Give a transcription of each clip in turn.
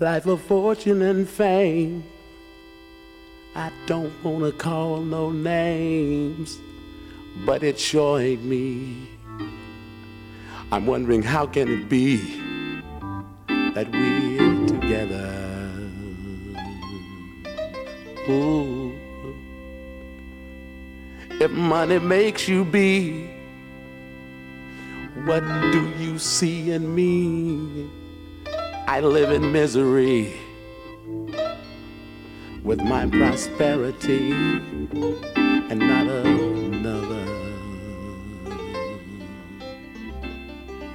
life of fortune and fame. I don't wanna call no names, but it sure ain't me. I'm wondering how can it be that we're together? Ooh. If money makes you be, what do you see in me? I live in misery with my prosperity and not another.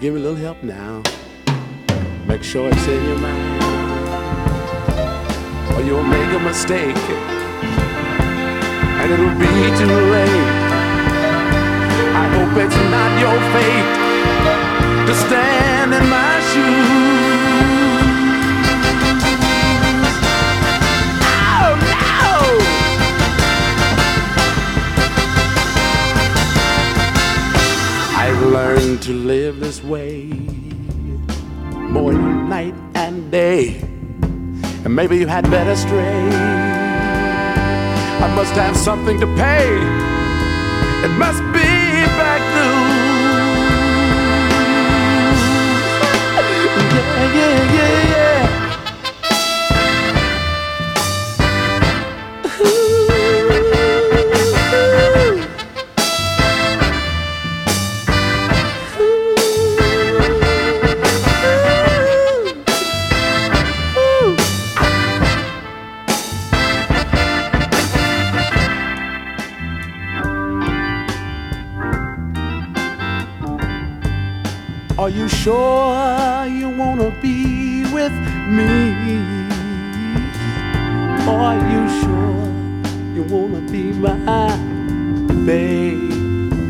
Give me a little help now. Make sure it's in your mind, or you'll make a mistake, and it'll be too late. I hope it's not your fate to stand in my shoes. I've to live this way morning, night and day, and maybe you had better stray. I must have something to pay. It must be back. Yeah, yeah, yeah, yeah. Me? Are you sure you wanna be my babe,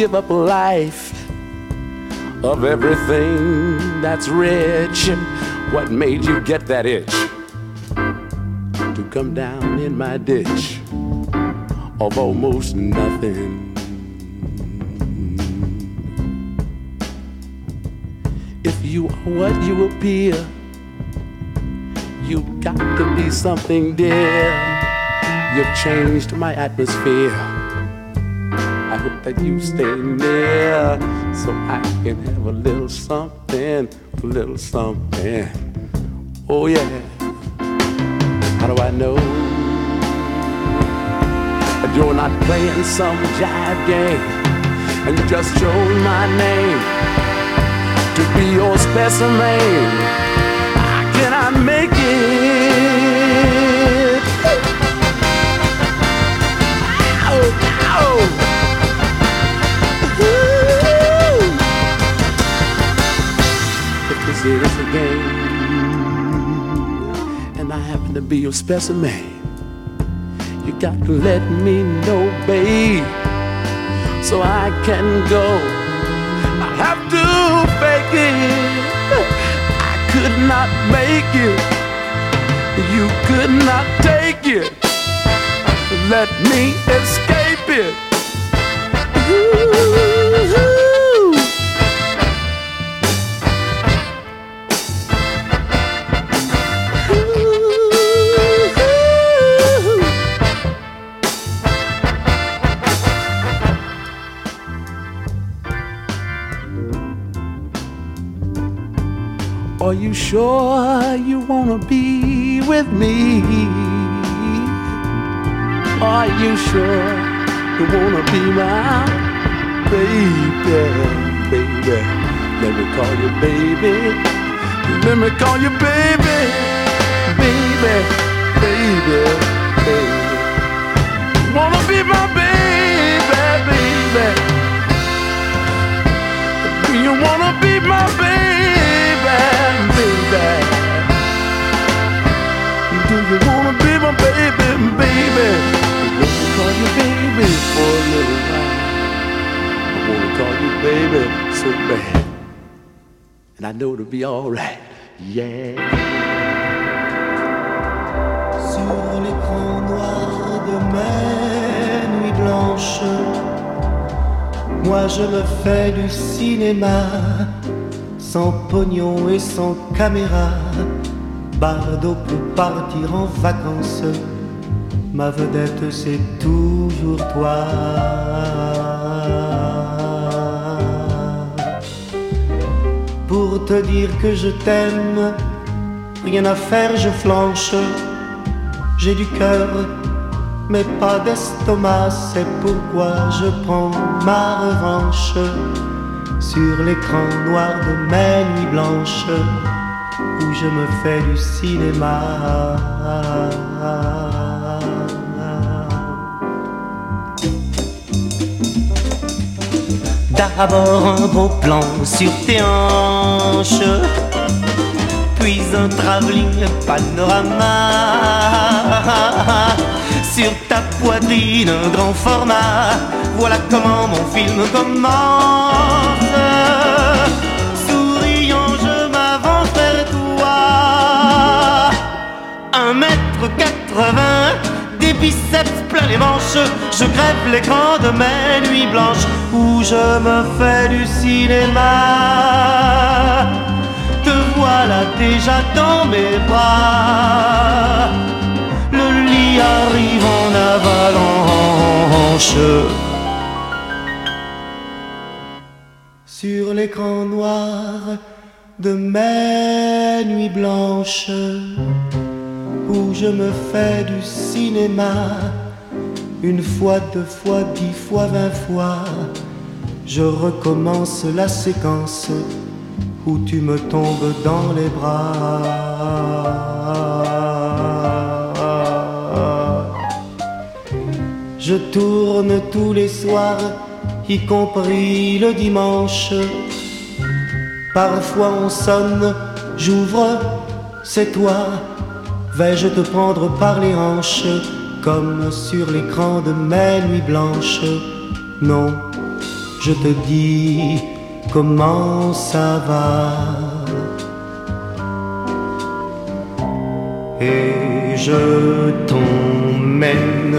give up life of everything that's rich? What made you get that itch to come down in my ditch of almost nothing? If you are what you appear, you got to be something, dear. You've changed my atmosphere. That you stay near so I can have a little something, a little something. Oh, yeah. How do I know that you're not playing some jive game and you just chose my name to be your specimen? How can I make it? Ow, ow. Is a game and I happen to be your specimen, you got to let me know, babe, so I can go. I have to fake it. I could not make it. You could not take it. Let me escape it. Ooh. Are you sure you wanna be with me? Are you sure you wanna be my baby, baby? Let me call you baby. Let me call you baby, baby, baby, baby. Wanna be my baby, baby? Do you wanna be my baby, Do you wanna be my baby, baby? Let me call you baby for a little while. I wanna call you baby so bad, and I know it'll be alright. Yeah. Sur l'écran noir de ma nuit blanche, moi je me fais du cinéma, sans pognon et sans caméra Bardo peut partir en vacances, ma vedette c'est toujours toi. Pour te dire que je t'aime, rien à faire, je flanche. J'ai du cœur, mais pas d'estomac, c'est pourquoi je prends ma revanche sur l'écran noir de mes nuits blanches où je me fais du cinéma. D'abord un beau plan sur tes hanches, puis un travelling panorama. Sur ta poitrine, un grand format, voilà comment mon film commence. 1 mètre 80, des biceps plein les manches, je crève l'écran de mes nuits blanches où je me fais du cinéma. Te voilà déjà dans mes bras, le lit arrive en avalanche. Sur l'écran noir de mes nuits blanches où je me fais du cinéma. Une fois, deux fois, dix fois, vingt fois, je recommence la séquence où tu me tombes dans les bras. Je tourne tous les soirs, y compris le dimanche. Parfois on sonne, j'ouvre, c'est toi. Vais-je te prendre par les hanches comme sur l'écran de mes nuits blanches? Non, je te dis comment ça va. Et je t'emmène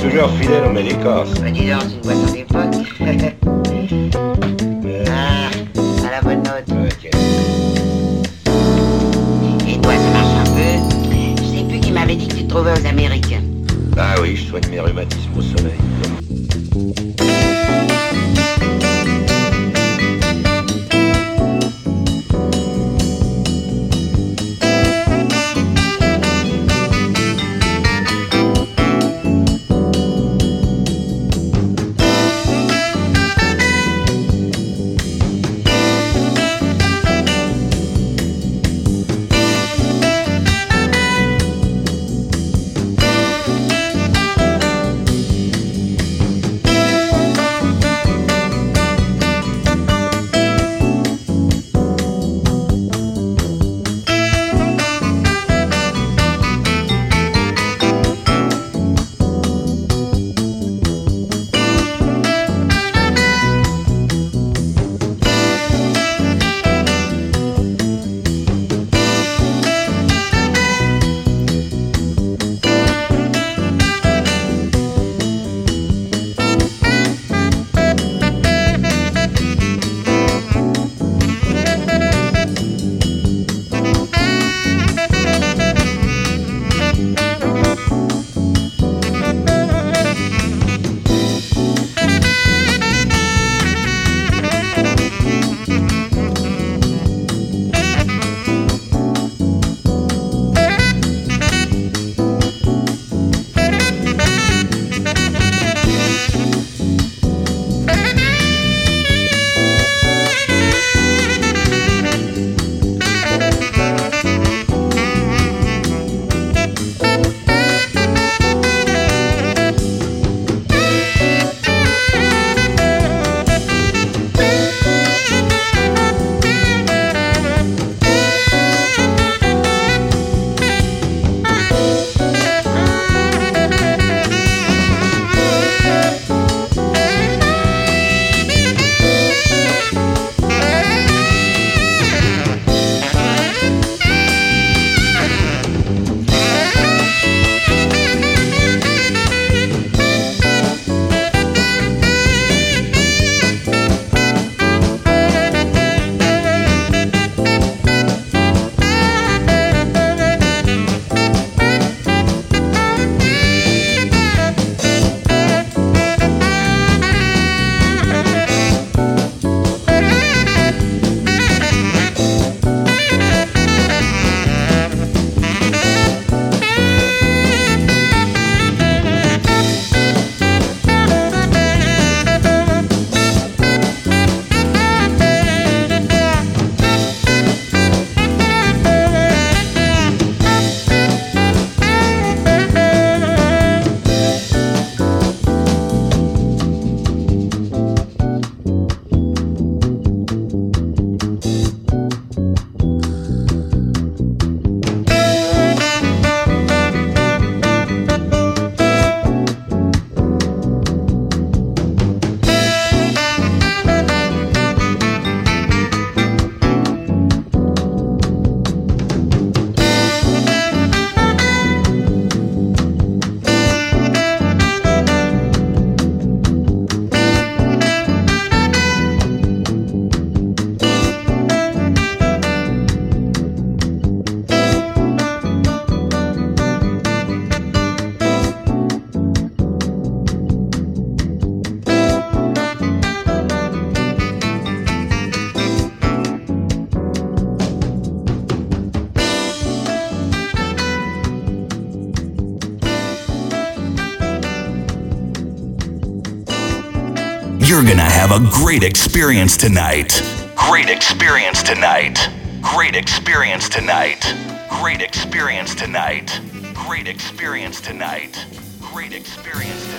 Toujours fidèle aux Mélécorses. Bah c'est une boîte en ah, à la bonne note. Ok. Et toi, ça marche un peu? Je sais plus qui m'avait dit que tu te trouvais aux Américains. Bah oui, je soigne mes rhumatismes au soleil. Have a great experience tonight. Great experience tonight. Great experience tonight. Great experience tonight. Great experience tonight. Great experience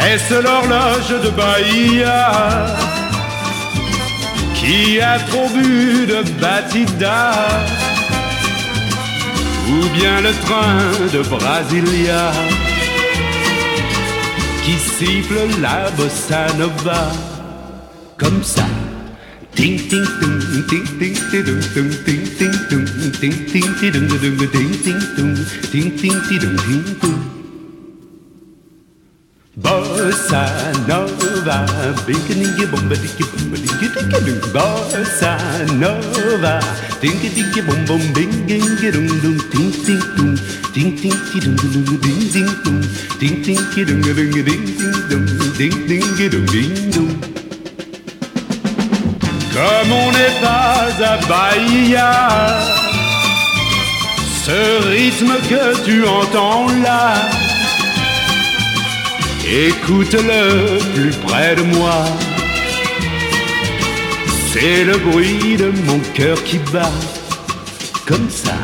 Est-ce l'horloge de Bahia qui a trop bu de Batida ou bien le train de Brasilia? qui siffle la bossa nova comme ça. Ting ting, tung, ting ting ting tung, ting ting, tung, ting ting ting tung ting ting, tung, ting ting ting tung ting, tung Bossa Nova, binky bomba dicky bomba dicky doo. Bossa Nova, dinky dicky bom bom bing dinky dum dum ting ting dum ting ting ki dum dum ding ding dum ting ting ki dum dum ding ding dum ding ding dum ding dum. Comme on n'est pas à Bahia, ce rythme que tu entends là Écoute-le plus près de moi. C'est le bruit de mon cœur qui bat comme ça.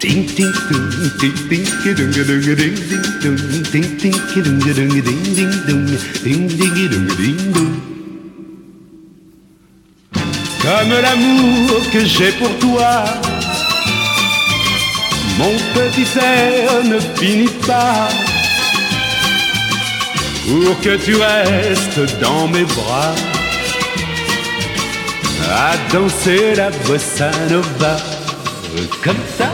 Ting ting ting ting ki dung dung ding ding dung ting ting ding ding ding ding ding dung. Comme l'amour que j'ai pour toi, mon petit cerf ne finit pas pour que tu restes dans mes bras à danser la bossa nova comme ça.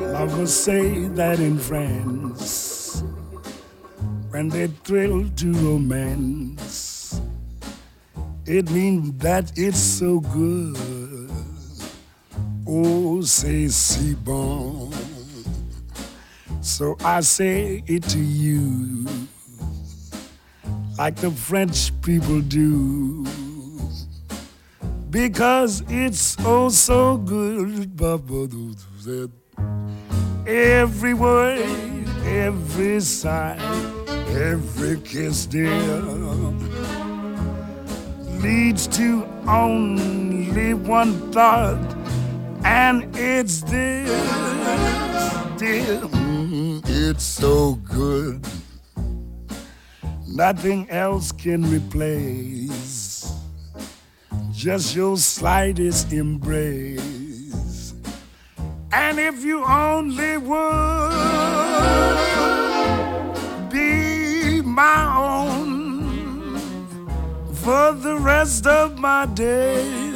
Lovers say that in France, when they thrill to romance, it means that it's so good. Oh, c'est si bon. So I say it to you, like the French people do, because it's oh so good. Every word, every sigh, every kiss, dear, leads to only one thought and it's this, dear. Mm, it's so good. Nothing else can replace just your slightest embrace. And if you only would be my own for the rest of my days.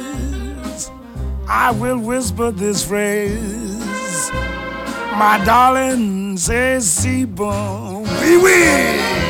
I will whisper this phrase. My darling says, si we oui,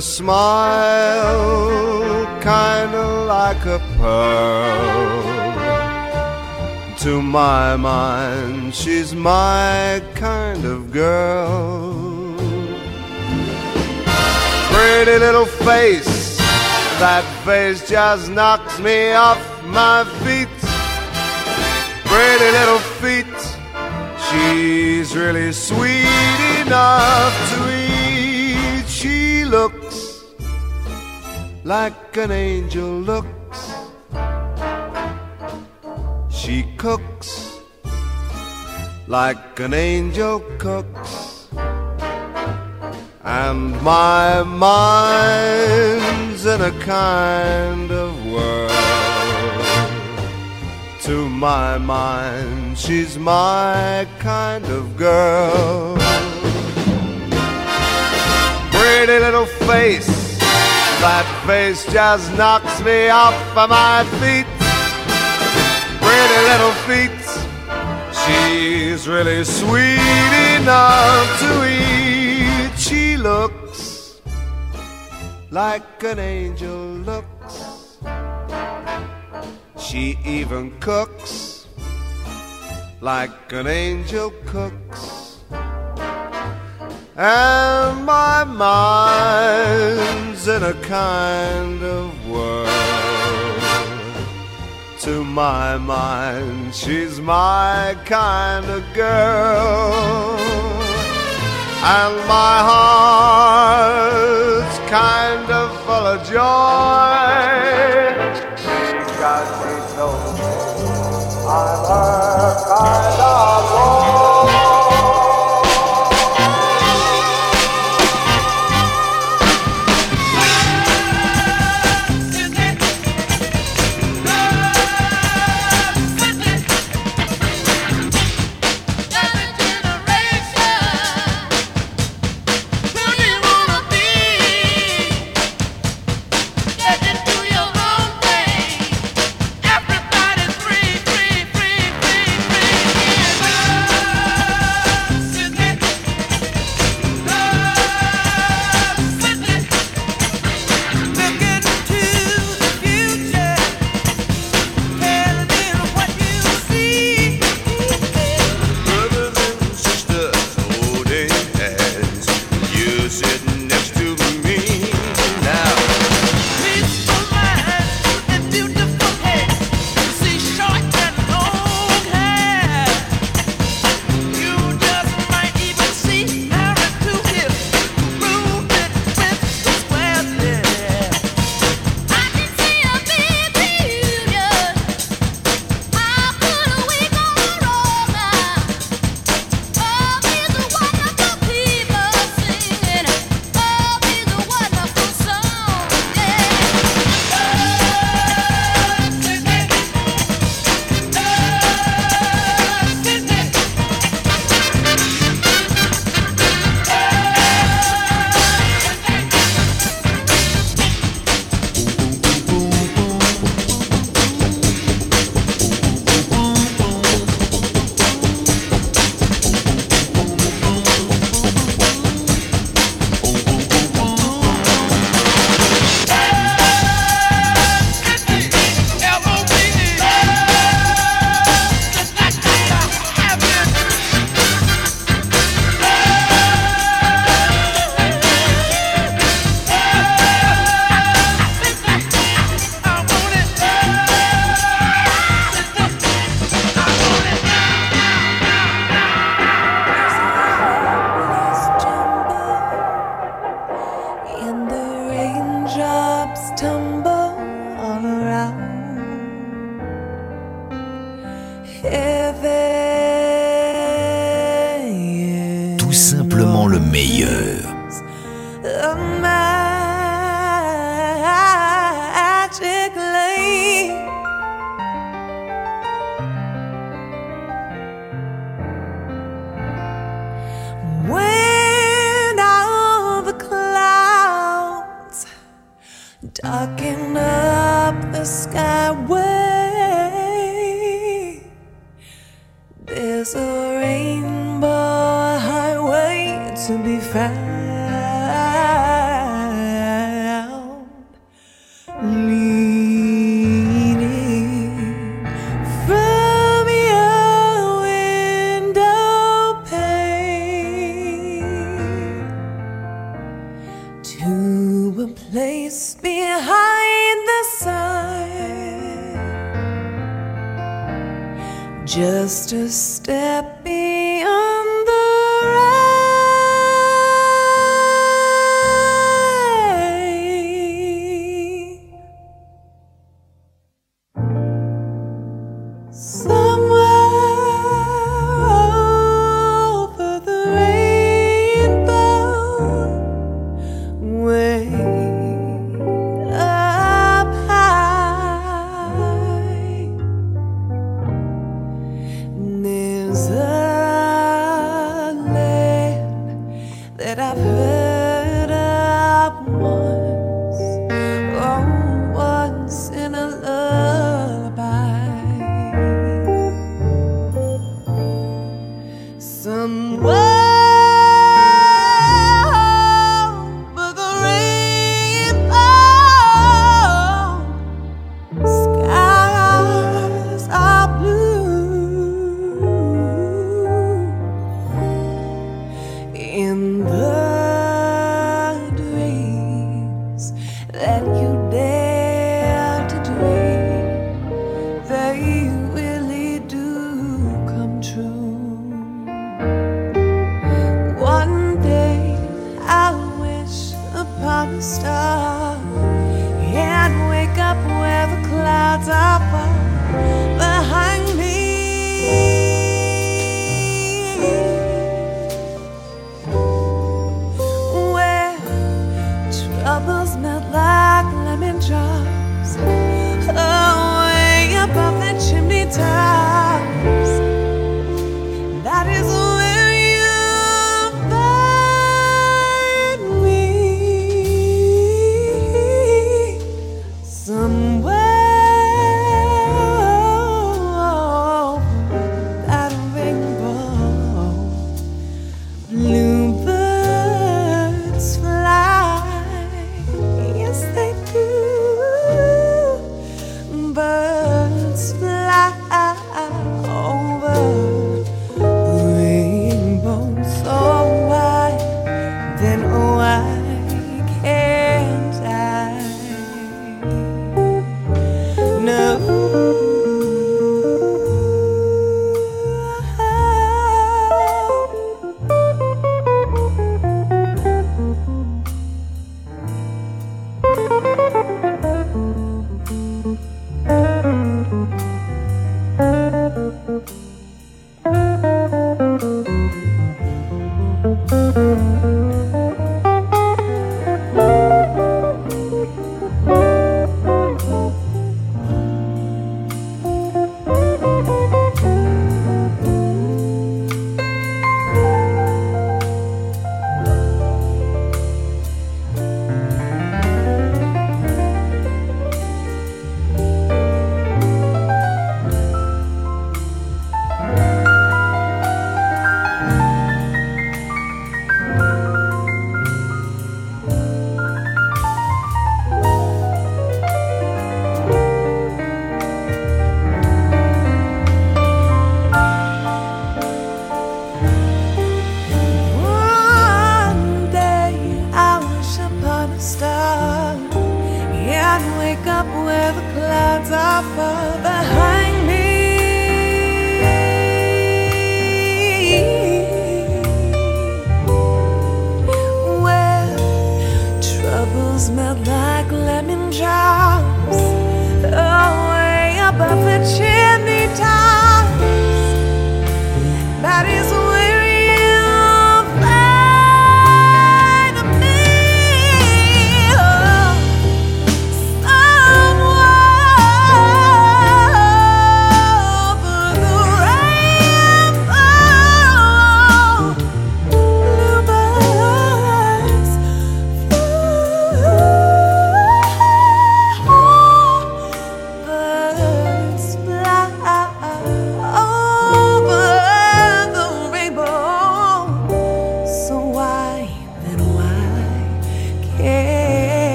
a smile kinda like a pearl. To my mind, she's my kind of girl. Pretty little face, that face just knocks me off my feet. Pretty little feet, she's really sweet enough like an angel looks. She cooks like an angel cooks. And my mind's in a kind of whirl. To my mind, she's my kind of girl. Pretty little face, face just knocks me off of my feet. Pretty little feet, she's really sweet enough to eat. She looks like an angel looks. She even cooks like an angel cooks. And my mind's in a kind of world. To my mind, she's my kind of girl. And my heart's kind of full of joy.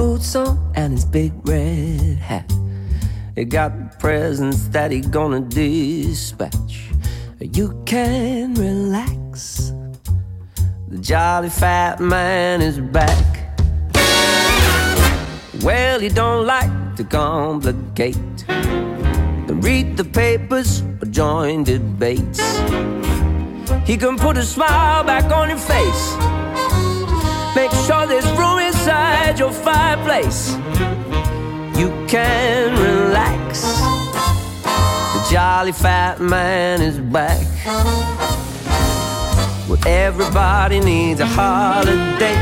Boots on and his big red hat. He got presents that he gonna dispatch. You can relax. The jolly fat man is back. Well, he don't like to complicate. Read the papers or join debates. He can put a smile back on your face. Make sure there's room inside your fireplace. You can relax. The jolly fat man is back. Well, everybody needs a holiday.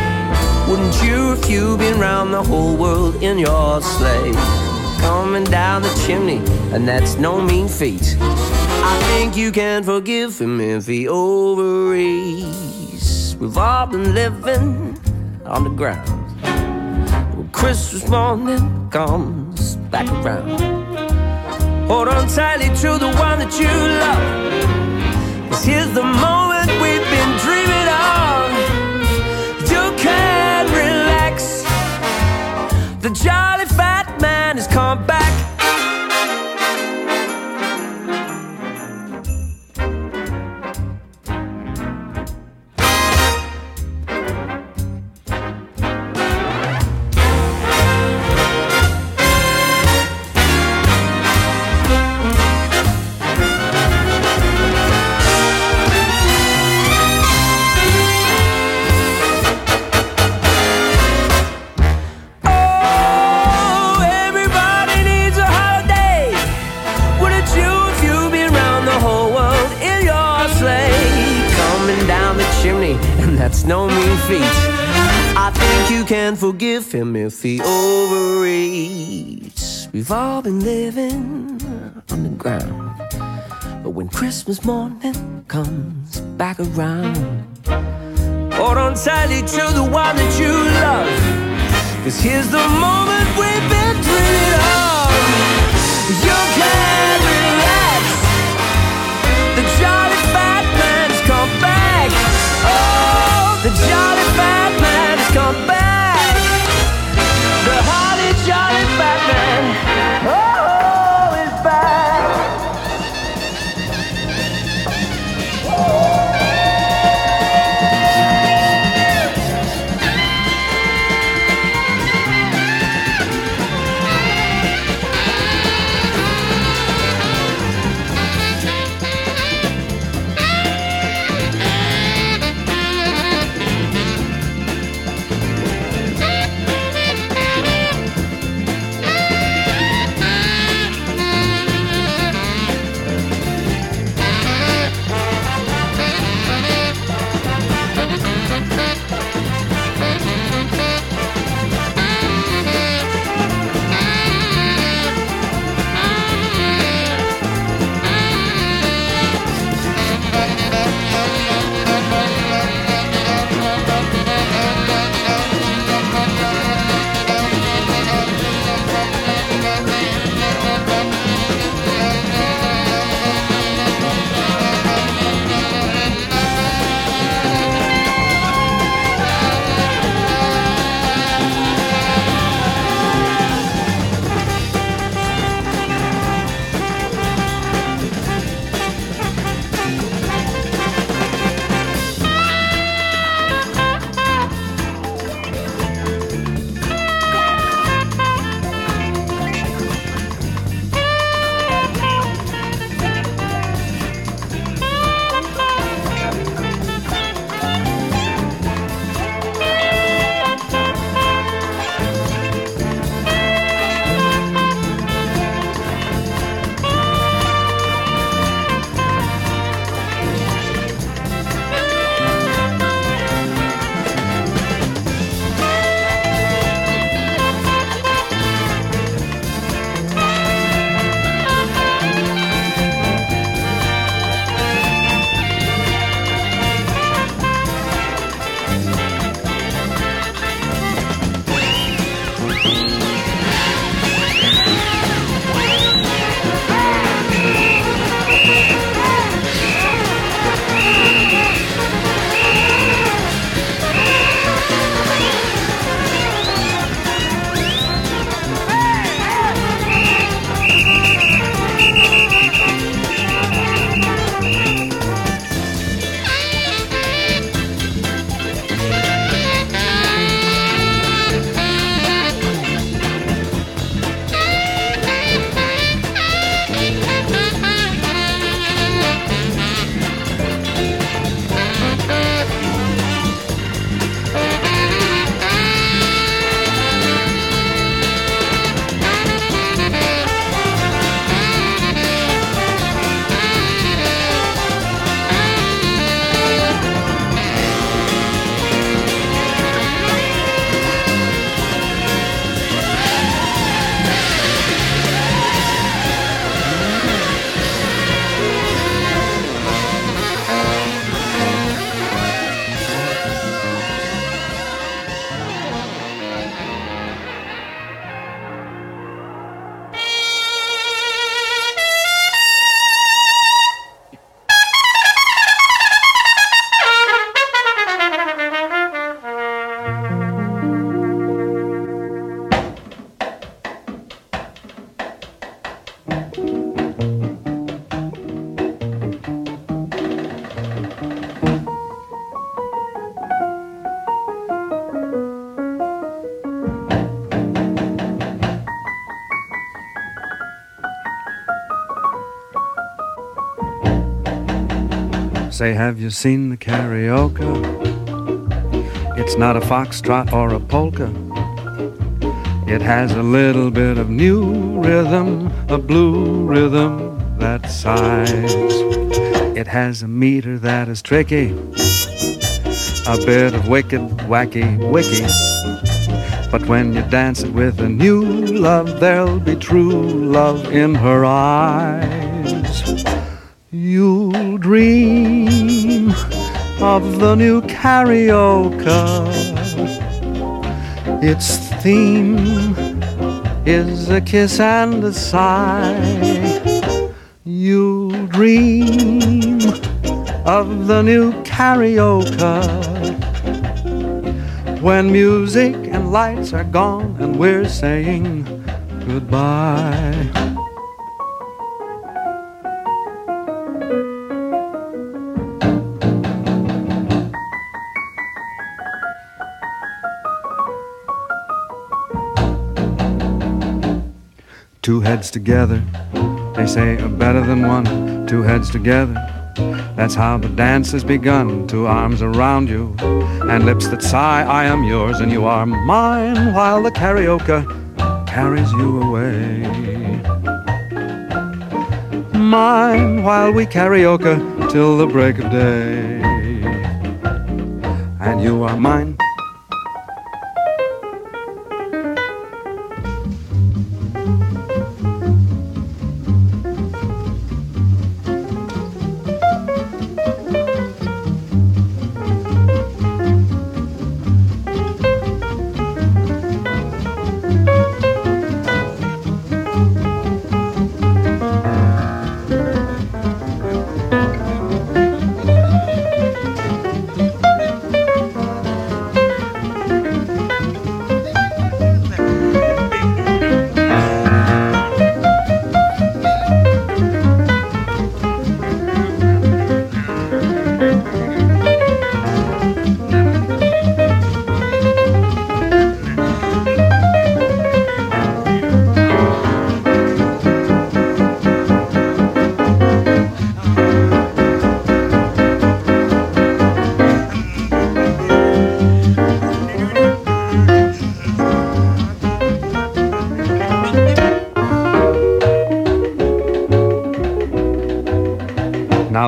Wouldn't you if you've been round the whole world in your sleigh? Coming down the chimney, and that's no mean feat. I think you can forgive him if he overeats. We've all been living on the ground. Christmas morning comes back around, hold on tightly to the one that you love. Cause here's the moment we've been dreaming of. You can relax. The jolly fat man has come back. Forgive him if he overeats. We've all been living on the ground. But when Christmas morning comes back around, hold on tightly to the one that you love. Cause here's the moment we've been dreaming of. You can relax. The jolly fat man's come back. Oh, the jolly fat man has come back. Say, have you seen the Carioca? It's not a foxtrot or a polka. It has a little bit of new rhythm, a blue rhythm that sighs. It has a meter that is tricky, a bit of wicked, wacky, wicky. But when you dance it with a new love, there'll be true love in her eyes. Of the new Carioca. Its theme is a kiss and a sigh. You'll dream of the new karaoke when music and lights are gone and we're saying goodbye. Heads together, they say are better than one. Two heads together, that's how the dance has begun. Two arms around you, and lips that sigh, I am yours and you are mine, while the Carioca carries you away. Mine, while we Carioca till the break of day. And you are mine.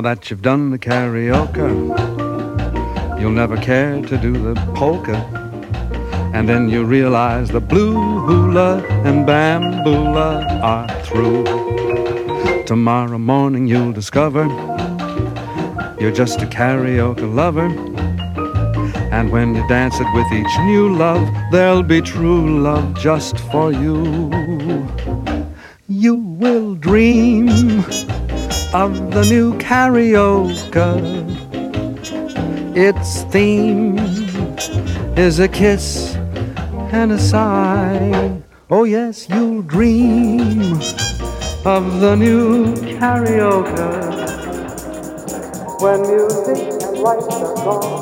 Now that you've done the Carioca, you'll never care to do the polka. And then you realize the blue hula and bambula are through. Tomorrow morning you'll discover you're just a Carioca lover. And when you dance it with each new love, there'll be true love just for you. You will dream of the new Carioca. Its theme is a kiss and a sigh. Oh, yes, you'll dream of the new Carioca when music and lights are gone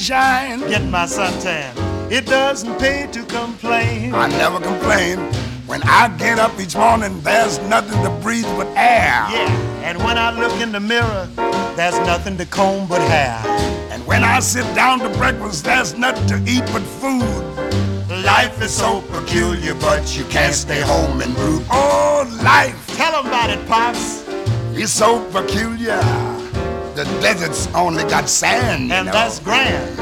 sunshine. Get my suntan. It doesn't pay to complain. I never complain. When I get up each morning, there's nothing to breathe but air. Yeah, and when I look in the mirror, there's nothing to comb but hair. And when I sit down to breakfast, there's nothing to eat but food. Life is so peculiar, but you can't stay home and brood. Oh, life! Tell 'em about it, Pops. It's so peculiar. The deserts only got sand. And know. that's grand.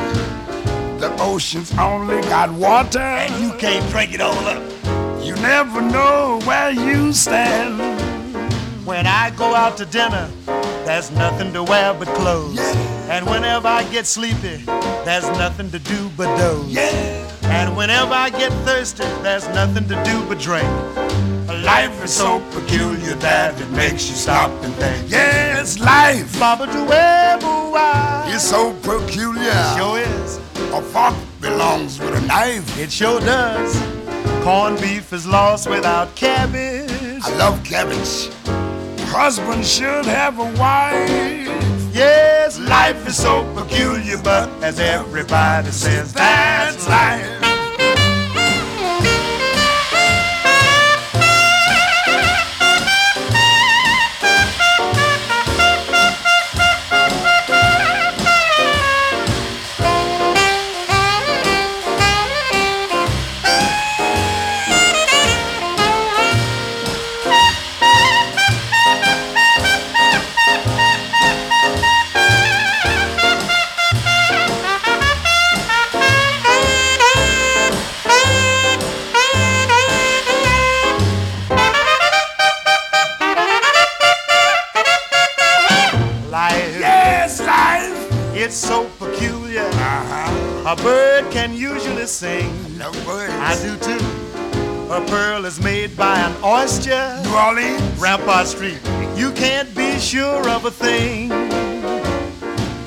The oceans only got water. And you can't break it all up. You never know where you stand. When I go out to dinner, there's nothing to wear but clothes. And whenever I get sleepy, there's nothing to do but doze. And whenever I get thirsty, there's nothing to do but drink. Life is so peculiar that it makes you stop and think. Yes, life. It's so peculiar. It Sure is. A fork belongs with a knife. It sure does. Corned beef is lost without cabbage. I love cabbage. Husband should have a wife. Yes, life is so peculiar, but as everybody says, that's. Life. Too. A pearl is made by an oyster. New Orleans. Rampart Street. You can't be sure of a thing.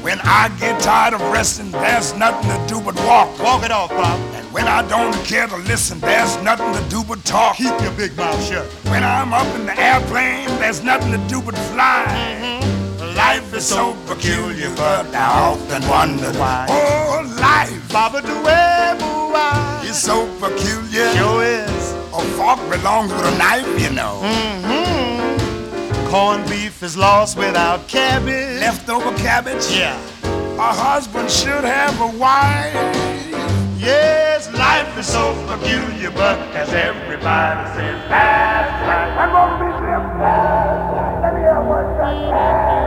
When I get tired of resting, there's nothing to do but walk. Walk it off, Pop. And when I don't care to listen, there's nothing to do but talk. Keep your big mouth shut. When I'm up in the airplane, there's nothing to do but fly. Mm-hmm. Life is so peculiar, but I often wonder Why? Oh, life Baba Duebu, is so peculiar. Sure is. A fork belongs with a knife, you know. Mm-hmm. Corned beef is lost without cabbage. Leftover cabbage. Yeah. A husband should have a wife. Yes, life is so peculiar, but as everybody says, that's life. I'm gonna be there. Let me have one All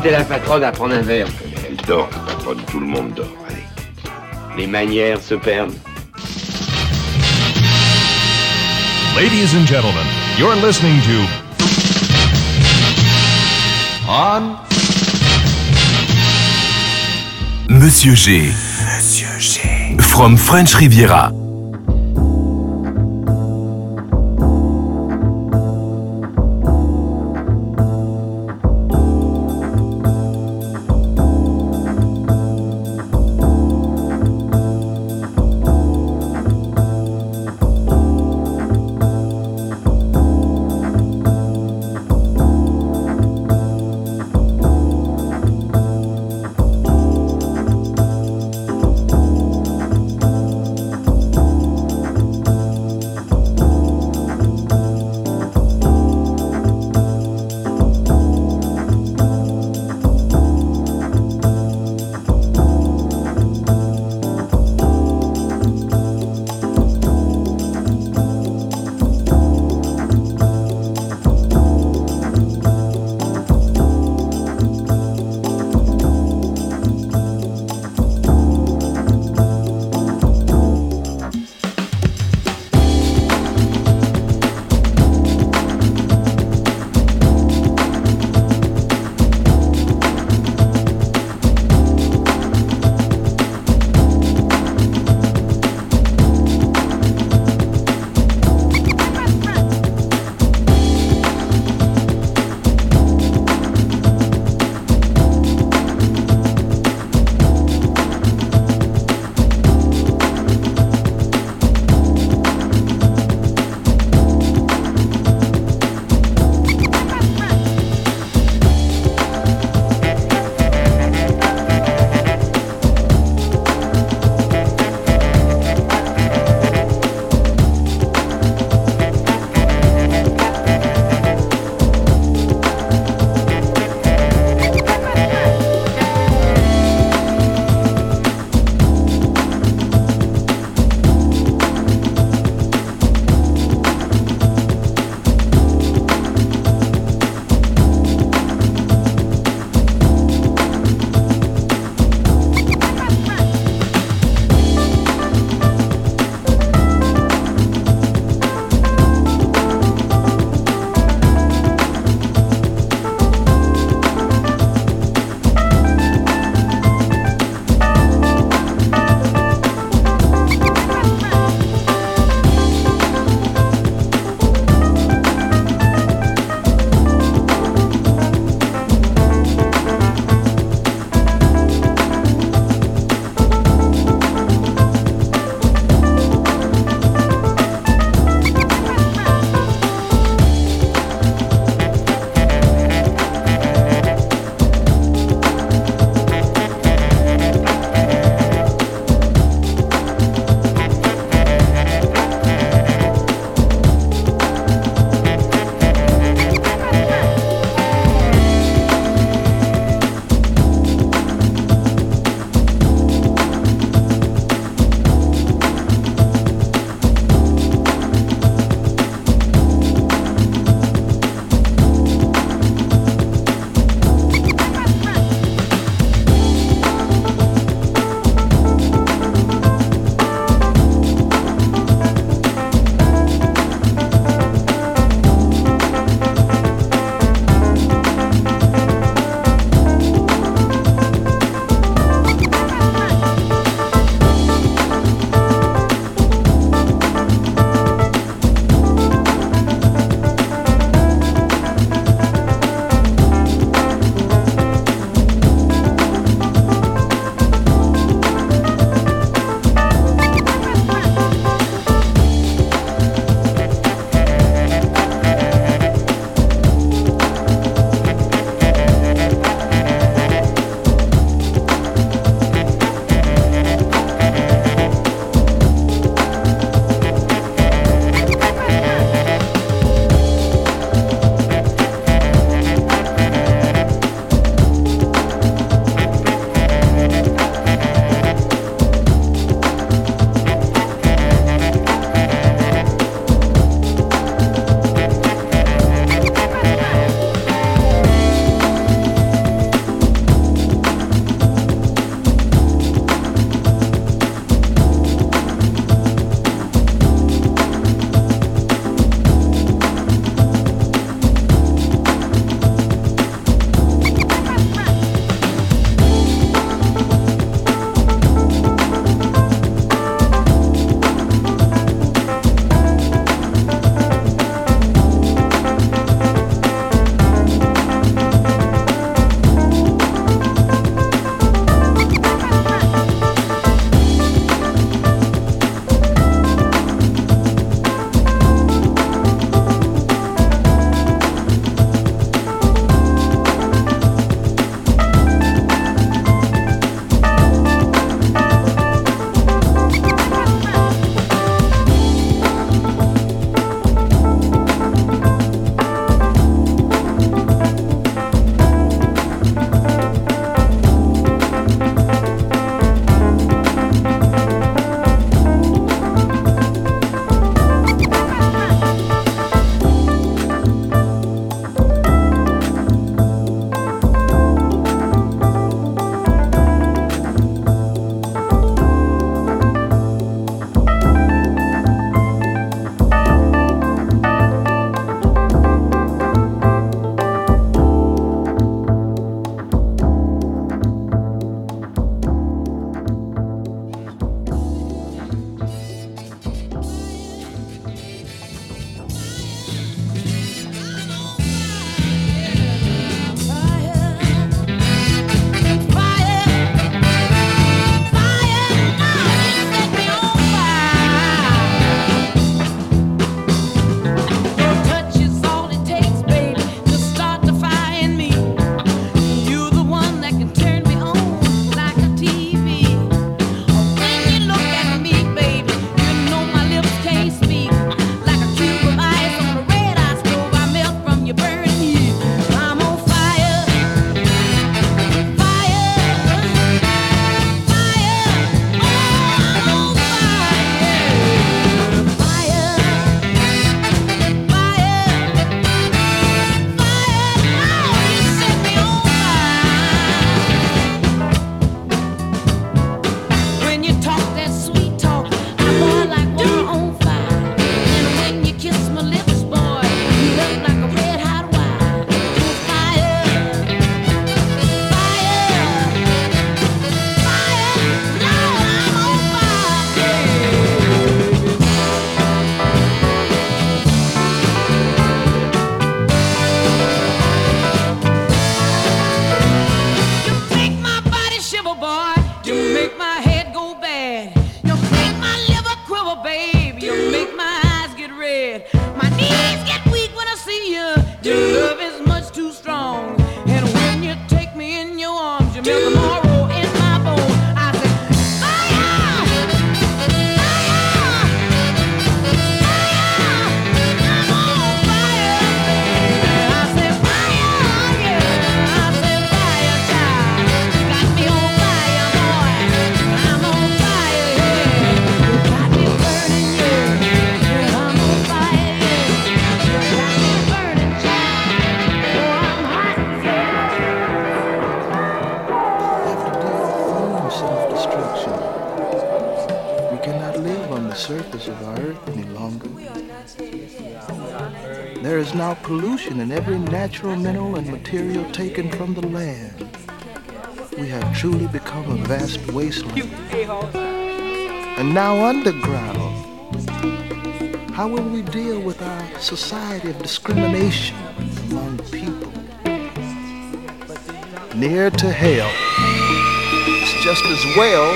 inviter la patronne à prendre un verre. Elle dort, la patronne, tout le monde dort. Allez. Les manières se perdent. Ladies and gentlemen, you're listening to On Monsieur G. Monsieur G. From French Riviera. pollution in every natural mineral and material taken from the land. We have truly become a vast wasteland. And now underground, how will we deal with our society of discrimination among people? Near to hell, it's just as well.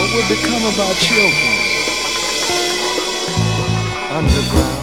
What will become of our children? underground.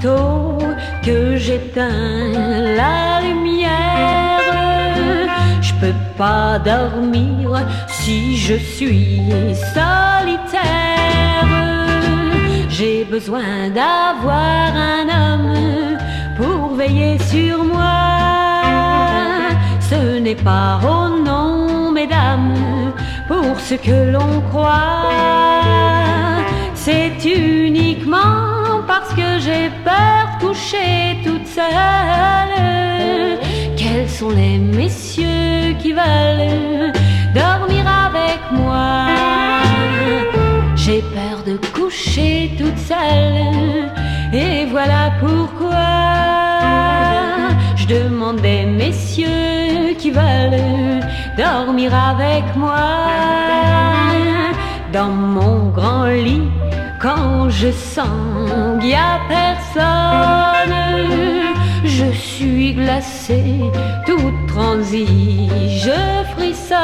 Soir sitôt que j'éteins la lumière. Je peux pas dormir si je suis solitaire. J'ai besoin d'avoir un homme pour veiller sur moi. Ce n'est pas au nom mesdames pour ce que l'on croit. C'est uniquement sont les messieurs qui veulent dormir avec moi. J'ai peur de coucher toute seule et voilà pourquoi je demande des messieurs qui veulent dormir avec moi. Dans mon grand lit quand je sens qu'il y a personne. Je suis glacée je frissonne.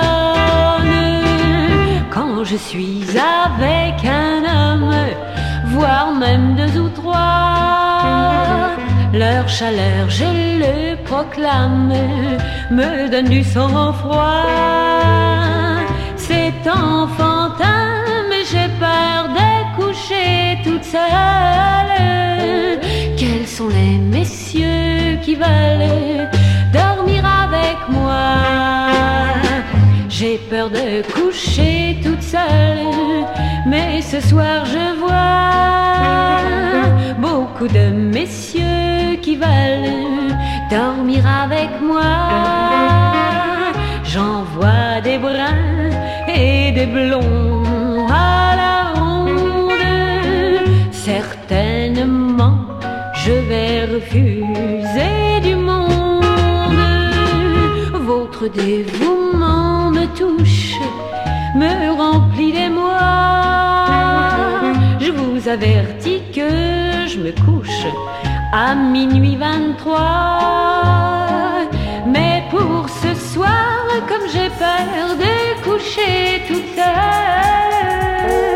Quand je suis avec un homme voire même deux ou trois leur chaleur je le proclame me donne du sang froid. C'est enfantin mais j'ai peur de coucher toute seule. Quels sont les messieurs qui veulent j'ai peur de coucher toute seule mais ce soir je vois beaucoup de messieurs qui veulent dormir avec moi. J'en vois des bruns et des blonds à la ronde. Certainement je vais refuser du monde. Votre dévouement me me remplit des mois. Je vous avertis que je me couche à minuit 23 mais pour ce soir comme j'ai peur de coucher toute seule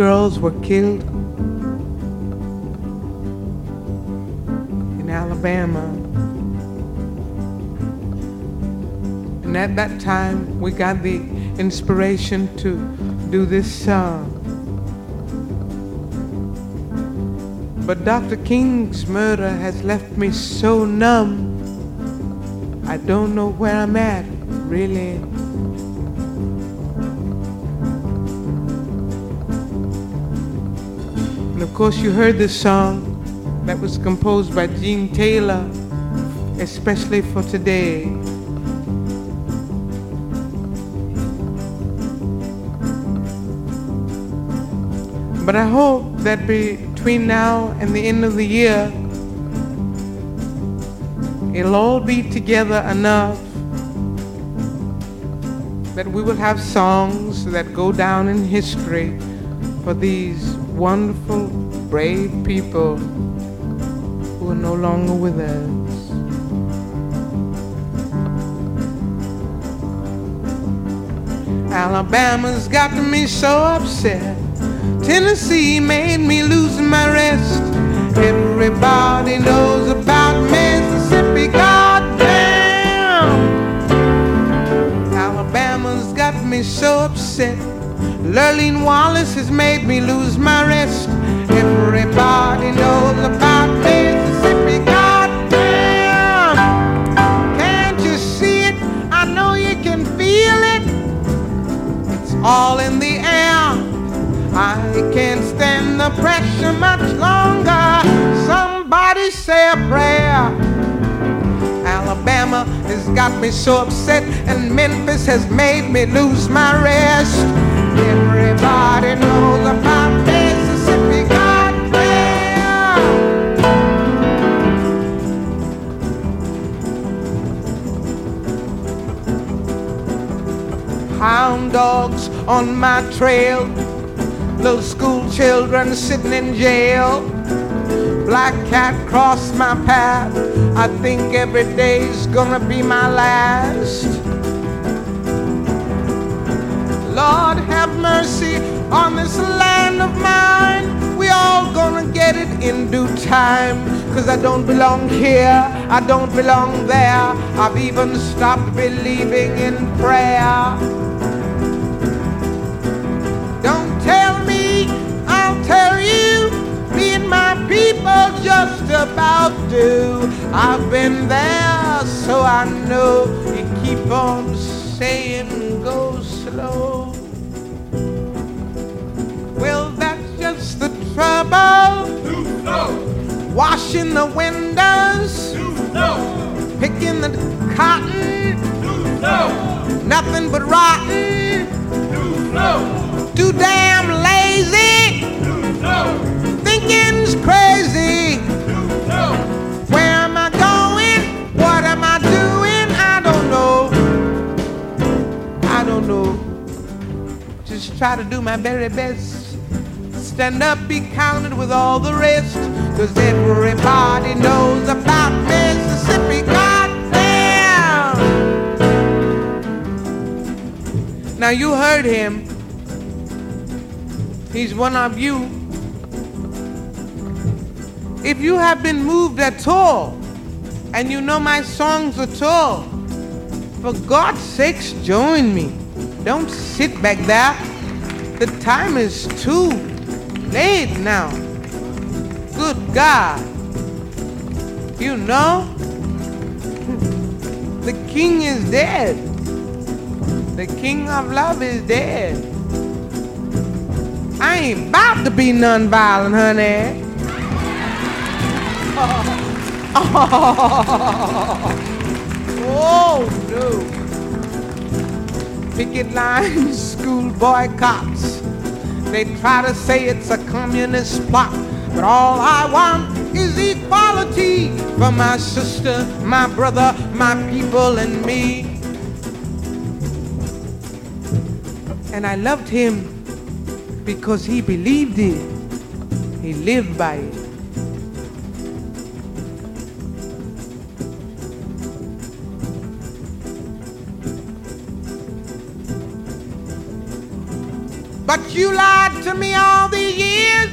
girls were killed in Alabama. And at that time, we got the inspiration to do this song. But Dr. King's murder has left me so numb. I don't know where I'm at, really. Course, you heard this song that was composed by Gene Taylor, especially for today. But I hope that between now and the end of the year, it'll all be together enough that we will have songs that go down in history for these wonderful, brave people who are no longer with us. Alabama's got me so upset. Tennessee made me lose my rest. Everybody knows about Mississippi, goddamn. Alabama's got me so upset. Lurleen Wallace has made me lose my rest. Everybody knows about Mississippi, goddamn. Can't you see it? I know you can feel it. It's all in the air. I can't stand the pressure much longer. Somebody say a prayer. Alabama has got me so upset, and Memphis has made me lose my rest. Everybody knows about on my trail little school children sitting in jail. Black cat crossed my path. I think every day's gonna be my last. Lord, have mercy on this land of mine. We all gonna get it in due time. Cause I don't belong here, I don't belong there. I've even stopped believing in prayer. People just about do. I've been there, so I know. You keep on saying go slow. Well, that's just the trouble. Washing the windows. Picking the cotton. Nothing but rotten. Too damn lazy. Thinking's crazy. Where am I going? What am I doing? I don't know. I don't know. Just try to do my very best. Stand up, be counted with all the rest. Cause everybody knows about Mississippi. Goddamn! Now you heard him. He's one of you. If you have been moved at all, and you know my songs at all, for God's sakes, join me. Don't sit back there. The time is too late now. Good God. You know, the king is dead. The king of love is dead. I ain't about to be nonviolent, honey. Oh, no. Picket lines, school boycotts. They try to say it's a communist plot, but all I want is equality for my sister, my brother, my people, and me. And I loved him because he believed it. He lived by it. But you lied to me all these years.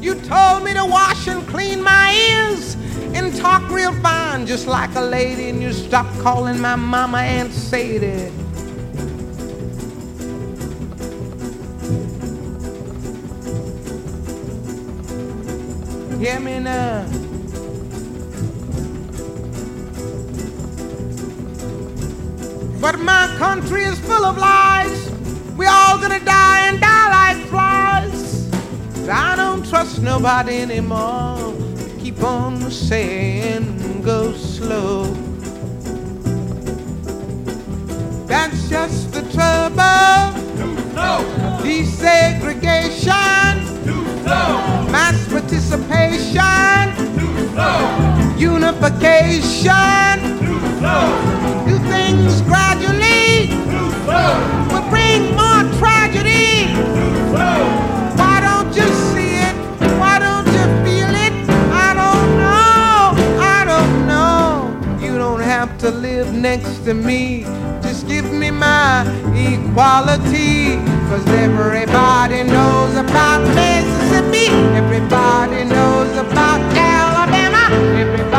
You told me to wash and clean my ears and talk real fine, just like a lady, and you stopped calling my mama Aunt Sadie. Hear me now. But my country is full of lies. We all gonna die and die like flies. I don't trust nobody anymore. Keep on saying go slow. That's just the trouble. Desegregation. Mass participation. Unification. Do things gradually. Will bring tragedy. Why don't you see it? Why don't you feel it? I don't know. I don't know. You don't have to live next to me. Just give me my equality. Cause everybody knows about Mississippi. Everybody knows about Alabama. Everybody